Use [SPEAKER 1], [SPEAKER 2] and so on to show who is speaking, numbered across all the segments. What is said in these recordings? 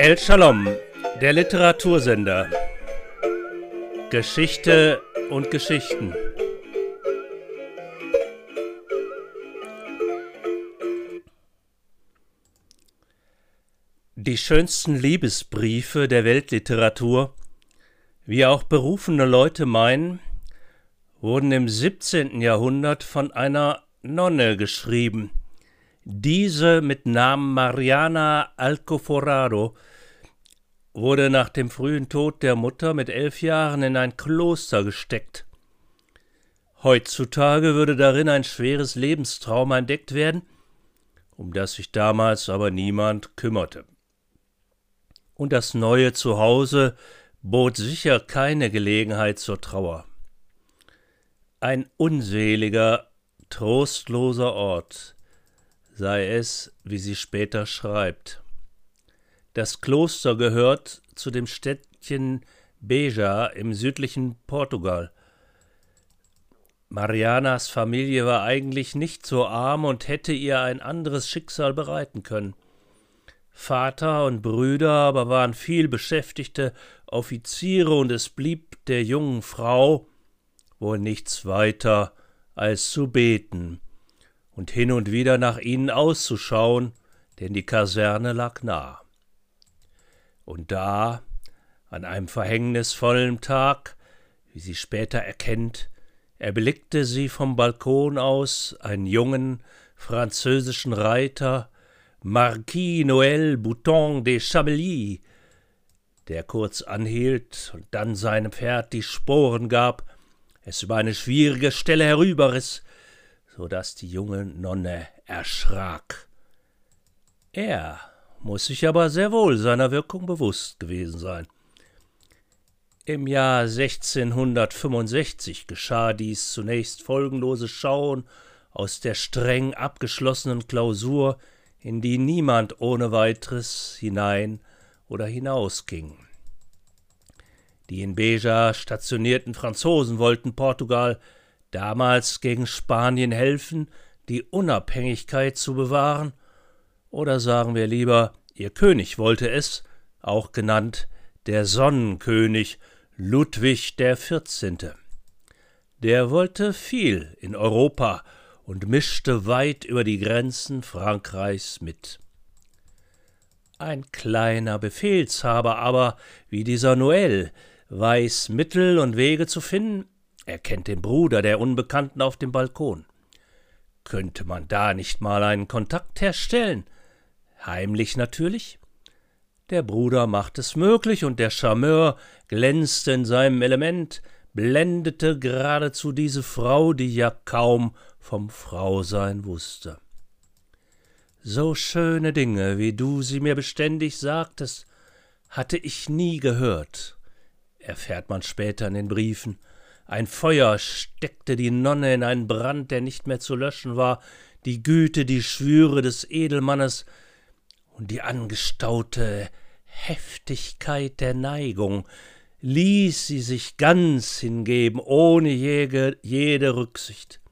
[SPEAKER 1] El Shalom, der Literatursender. Geschichte und Geschichten. Die schönsten Liebesbriefe der Weltliteratur, wie auch berufene Leute meinen, wurden im 17. Jahrhundert von einer Nonne geschrieben. Diese mit Namen Mariana Alcoforado wurde nach dem frühen Tod der Mutter mit elf Jahren in ein Kloster gesteckt. Heutzutage würde darin ein schweres Lebenstrauma entdeckt werden, um das sich damals aber niemand kümmerte. Und das neue Zuhause bot sicher keine Gelegenheit zur Trauer. Ein unseliger, trostloser Ort sei es, wie sie später schreibt. Das Kloster gehört zu dem Städtchen Beja im südlichen Portugal. Marianas Familie war eigentlich nicht so arm und hätte ihr ein anderes Schicksal bereiten können. Vater und Brüder aber waren viel beschäftigte Offiziere und es blieb der jungen Frau wohl nichts weiter als zu beten und hin und wieder nach ihnen auszuschauen, denn die Kaserne lag nah. Und da, an einem verhängnisvollen Tag, wie sie später erkennt, erblickte sie vom Balkon aus einen jungen französischen Reiter, Marquis Noël Bouton de Chablis, der kurz anhielt und dann seinem Pferd die Sporen gab, es über eine schwierige Stelle herüberriß, so dass die junge Nonne erschrak. Er muss sich aber sehr wohl seiner Wirkung bewusst gewesen sein. Im Jahr 1665 geschah dies zunächst folgenlose Schauen aus der streng abgeschlossenen Klausur, in die niemand ohne weiteres hinein oder hinausging. Die in Beja stationierten Franzosen wollten Portugal damals gegen Spanien helfen, die Unabhängigkeit zu bewahren oder sagen wir lieber, ihr König wollte es, auch genannt der Sonnenkönig Ludwig Vierzehnte. Der wollte viel in Europa und mischte weit über die Grenzen Frankreichs mit. Ein kleiner Befehlshaber aber, wie dieser Noel, weiß Mittel und Wege zu finden, er kennt den Bruder der Unbekannten auf dem Balkon. Könnte man da nicht mal einen Kontakt herstellen? Heimlich natürlich. Der Bruder macht es möglich, und der Charmeur glänzte in seinem Element, blendete geradezu diese Frau, die ja kaum vom Frausein wusste. So schöne Dinge, wie du sie mir beständig sagtest, hatte ich nie gehört, erfährt man später in den Briefen. Ein Feuer steckte die Nonne in einen Brand, der nicht mehr zu löschen war, die Güte, die Schwüre des Edelmannes und die angestaute Heftigkeit der Neigung ließ sie sich ganz hingeben, ohne jede, jede Rücksicht.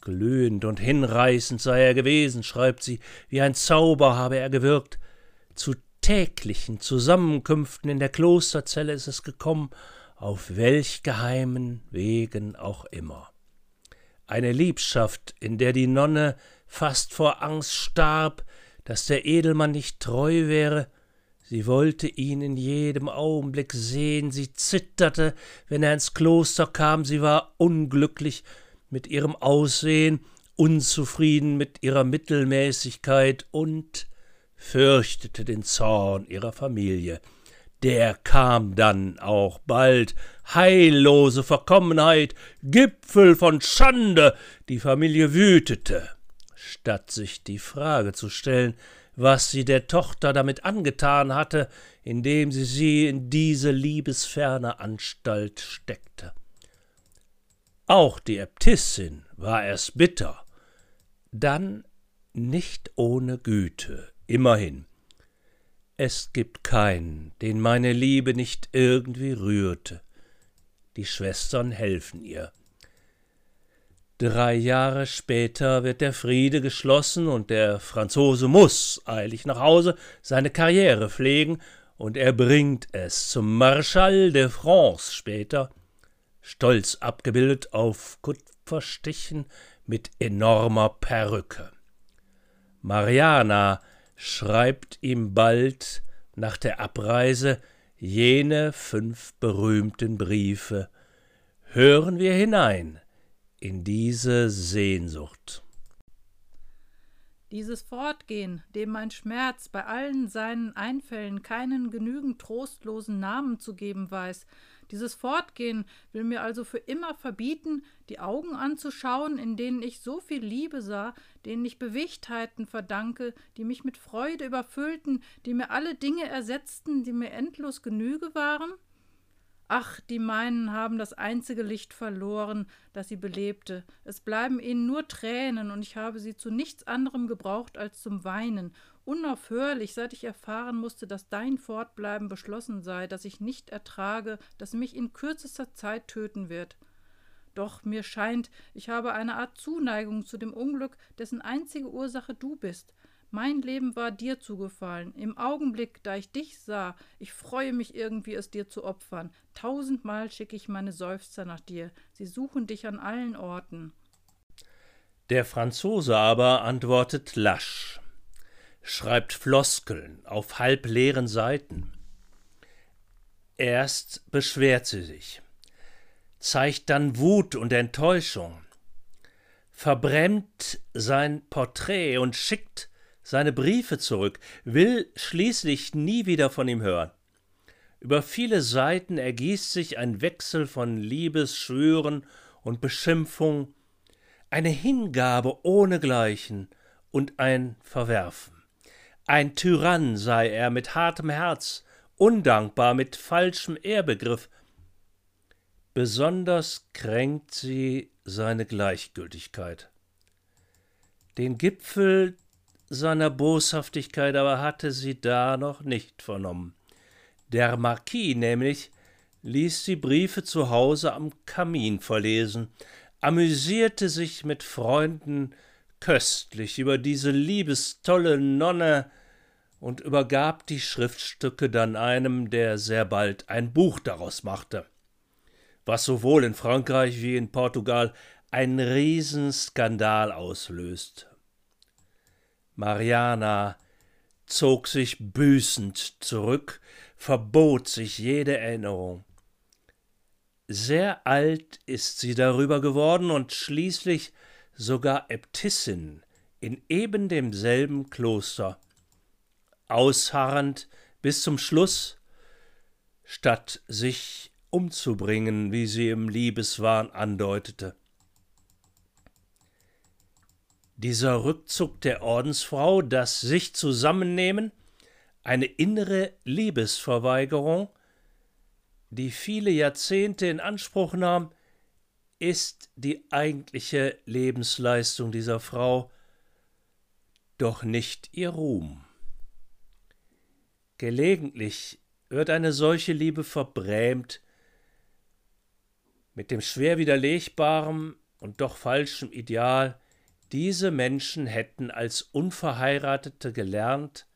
[SPEAKER 1] Glühend und hinreißend sei er gewesen, schreibt sie, wie ein Zauber habe er gewirkt. Zu täglichen Zusammenkünften in der Klosterzelle ist es gekommen, auf welch geheimen Wegen auch immer. Eine Liebschaft, in der die Nonne fast vor Angst starb, dass der Edelmann nicht treu wäre, sie wollte ihn in jedem Augenblick sehen, sie zitterte, wenn er ins Kloster kam, sie war unglücklich mit ihrem Aussehen, unzufrieden mit ihrer Mittelmäßigkeit und fürchtete den Zorn ihrer Familie. Der kam dann auch bald, heillose Verkommenheit, Gipfel von Schande, die Familie wütete statt sich die Frage zu stellen, was sie der Tochter damit angetan hatte, indem sie sie in diese liebesferne Anstalt steckte. Auch die Äbtissin war erst bitter, dann nicht ohne Güte, immerhin. Es gibt keinen, den meine Liebe nicht irgendwie rührte. Die Schwestern helfen ihr. Drei Jahre später wird der Friede geschlossen und der Franzose muss eilig nach Hause seine Karriere pflegen und er bringt es zum Marschall de France später, stolz abgebildet auf Kupferstichen mit enormer Perücke. Mariana schreibt ihm bald nach der Abreise jene fünf berühmten Briefe. Hören wir hinein in diese Sehnsucht.
[SPEAKER 2] Dieses Fortgehen, dem mein Schmerz bei allen seinen Einfällen keinen genügend trostlosen Namen zu geben weiß, dieses Fortgehen will mir also für immer verbieten, die Augen anzuschauen, in denen ich so viel Liebe sah, denen ich Bewegtheiten verdanke, die mich mit Freude überfüllten, die mir alle Dinge ersetzten, die mir endlos Genüge waren? Ach, die meinen haben das einzige Licht verloren, das sie belebte. Es bleiben ihnen nur Tränen, und ich habe sie zu nichts anderem gebraucht als zum Weinen, unaufhörlich, seit ich erfahren musste, dass dein Fortbleiben beschlossen sei, dass ich nicht ertrage, dass mich in kürzester Zeit töten wird. Doch mir scheint, ich habe eine Art Zuneigung zu dem Unglück, dessen einzige Ursache du bist. Mein Leben war dir zugefallen. Im Augenblick, da ich dich sah, ich freue mich irgendwie, es dir zu opfern. Tausendmal schicke ich meine Seufzer nach dir. Sie suchen dich an allen Orten.
[SPEAKER 1] Der Franzose aber antwortet lasch, schreibt Floskeln auf halbleeren Seiten. Erst beschwert sie sich, zeigt dann Wut und Enttäuschung, verbrennt sein Porträt und schickt seine Briefe zurück, will schließlich nie wieder von ihm hören. Über viele Seiten ergießt sich ein Wechsel von Liebesschwüren und Beschimpfung, eine Hingabe ohnegleichen und ein Verwerfen. Ein Tyrann sei er mit hartem Herz, undankbar, mit falschem Ehrbegriff. Besonders kränkt sie seine Gleichgültigkeit. Den Gipfel seiner Boshaftigkeit aber hatte sie da noch nicht vernommen. Der Marquis nämlich ließ die Briefe zu Hause am Kamin verlesen, amüsierte sich mit Freunden köstlich über diese liebestolle Nonne und übergab die Schriftstücke dann einem, der sehr bald ein Buch daraus machte, was sowohl in Frankreich wie in Portugal einen Riesenskandal auslöst Mariana zog sich büßend zurück, verbot sich jede Erinnerung. Sehr alt ist sie darüber geworden und schließlich sogar Äbtissin in eben demselben Kloster, ausharrend bis zum Schluss, statt sich umzubringen, wie sie im Liebeswahn andeutete. Dieser Rückzug der Ordensfrau, das sich zusammennehmen, eine innere Liebesverweigerung, die viele Jahrzehnte in Anspruch nahm, ist die eigentliche Lebensleistung dieser Frau, doch nicht ihr Ruhm. Gelegentlich wird eine solche Liebe verbrämt mit dem schwer widerlegbaren und doch falschen Ideal, diese Menschen hätten als Unverheiratete gelernt,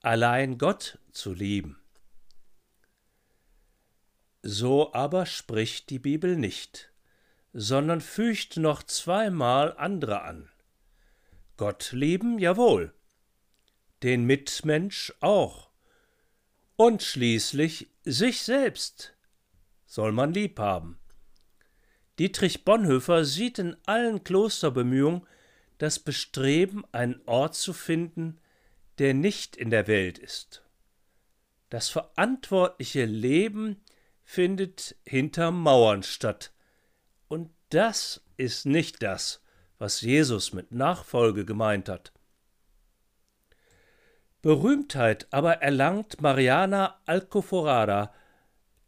[SPEAKER 1] allein Gott zu lieben. So aber spricht die Bibel nicht, sondern fügt noch zweimal andere an. Gott lieben, jawohl, den Mitmensch auch, und schließlich sich selbst soll man lieb haben. Dietrich Bonhoeffer sieht in allen Klosterbemühungen das Bestreben, einen Ort zu finden, der nicht in der Welt ist. Das verantwortliche Leben findet hinter Mauern statt, und das ist nicht das, was Jesus mit Nachfolge gemeint hat. Berühmtheit aber erlangt Mariana Alcoforada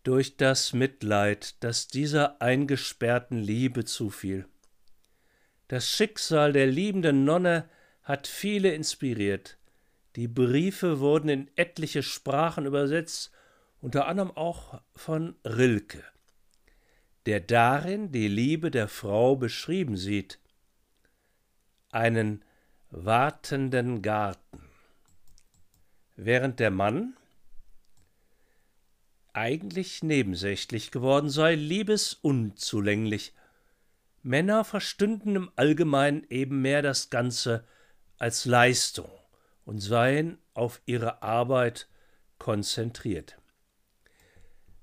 [SPEAKER 1] durch das Mitleid, das dieser eingesperrten Liebe zufiel. Das Schicksal der liebenden Nonne hat viele inspiriert. Die Briefe wurden in etliche Sprachen übersetzt, unter anderem auch von Rilke. der darin die Liebe der Frau beschrieben sieht. Einen wartenden Garten. Während der Mann eigentlich nebensächlich geworden sei, liebesunzulänglich. Männer verstünden im Allgemeinen eben mehr das Ganze als Leistung und seien auf ihre Arbeit konzentriert.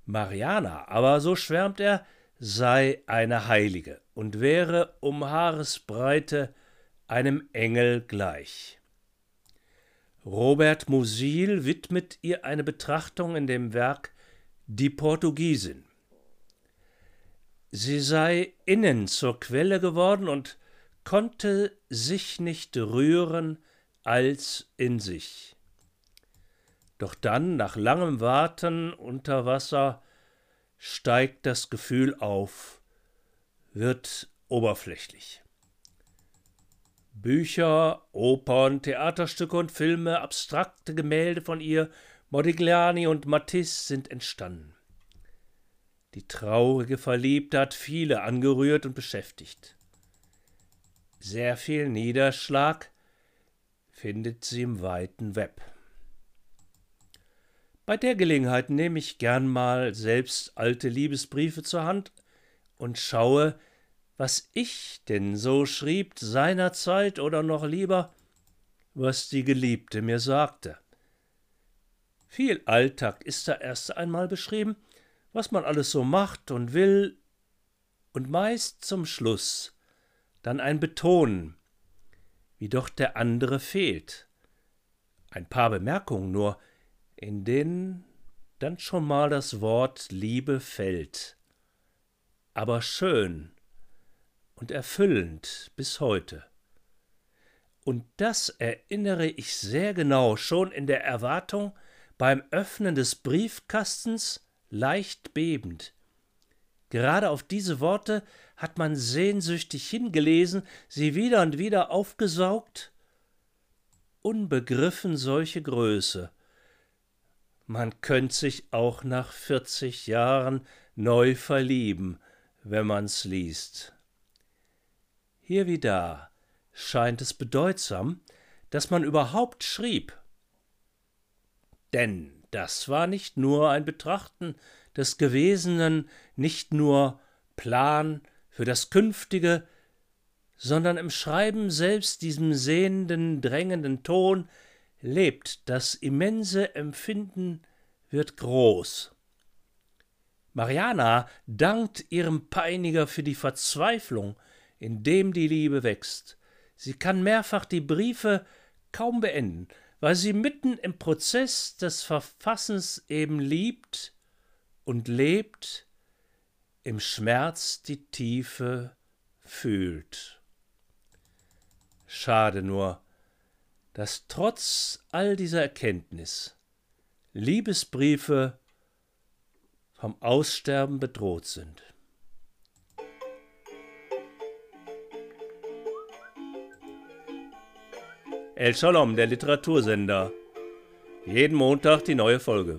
[SPEAKER 1] Mariana, aber so schwärmt er, sei eine Heilige und wäre um Haaresbreite einem Engel gleich. Robert Musil widmet ihr eine Betrachtung in dem Werk Die Portugiesin. Sie sei innen zur Quelle geworden und konnte sich nicht rühren als in sich. Doch dann, nach langem Warten unter Wasser, steigt das Gefühl auf, wird oberflächlich. Bücher, Opern, Theaterstücke und Filme, abstrakte Gemälde von ihr, Modigliani und Matisse sind entstanden. Die traurige Verliebte hat viele angerührt und beschäftigt. Sehr viel Niederschlag findet sie im weiten Web. Bei der Gelegenheit nehme ich gern mal selbst alte Liebesbriefe zur Hand und schaue, was ich denn so schrieb seinerzeit oder noch lieber, was die Geliebte mir sagte. Viel Alltag ist da erst einmal beschrieben, was man alles so macht und will, und meist zum Schluss dann ein Betonen, wie doch der andere fehlt. Ein paar Bemerkungen nur, in denen dann schon mal das Wort Liebe fällt. Aber schön und erfüllend bis heute. Und das erinnere ich sehr genau schon in der Erwartung beim Öffnen des Briefkastens leicht bebend. Gerade auf diese Worte hat man sehnsüchtig hingelesen, sie wieder und wieder aufgesaugt. Unbegriffen solche Größe. Man könnt sich auch nach vierzig Jahren neu verlieben, wenn man's liest. Hier wie da scheint es bedeutsam, dass man überhaupt schrieb. Denn das war nicht nur ein Betrachten des Gewesenen, nicht nur Plan für das Künftige, sondern im Schreiben selbst, diesem sehenden, drängenden Ton, lebt das immense Empfinden, wird groß. Mariana dankt ihrem Peiniger für die Verzweiflung, in dem die Liebe wächst. Sie kann mehrfach die Briefe kaum beenden, weil sie mitten im Prozess des Verfassens eben liebt und lebt, im Schmerz die Tiefe fühlt. Schade nur, dass trotz all dieser Erkenntnis Liebesbriefe vom Aussterben bedroht sind. El Shalom, der Literatursender. Jeden Montag die neue Folge.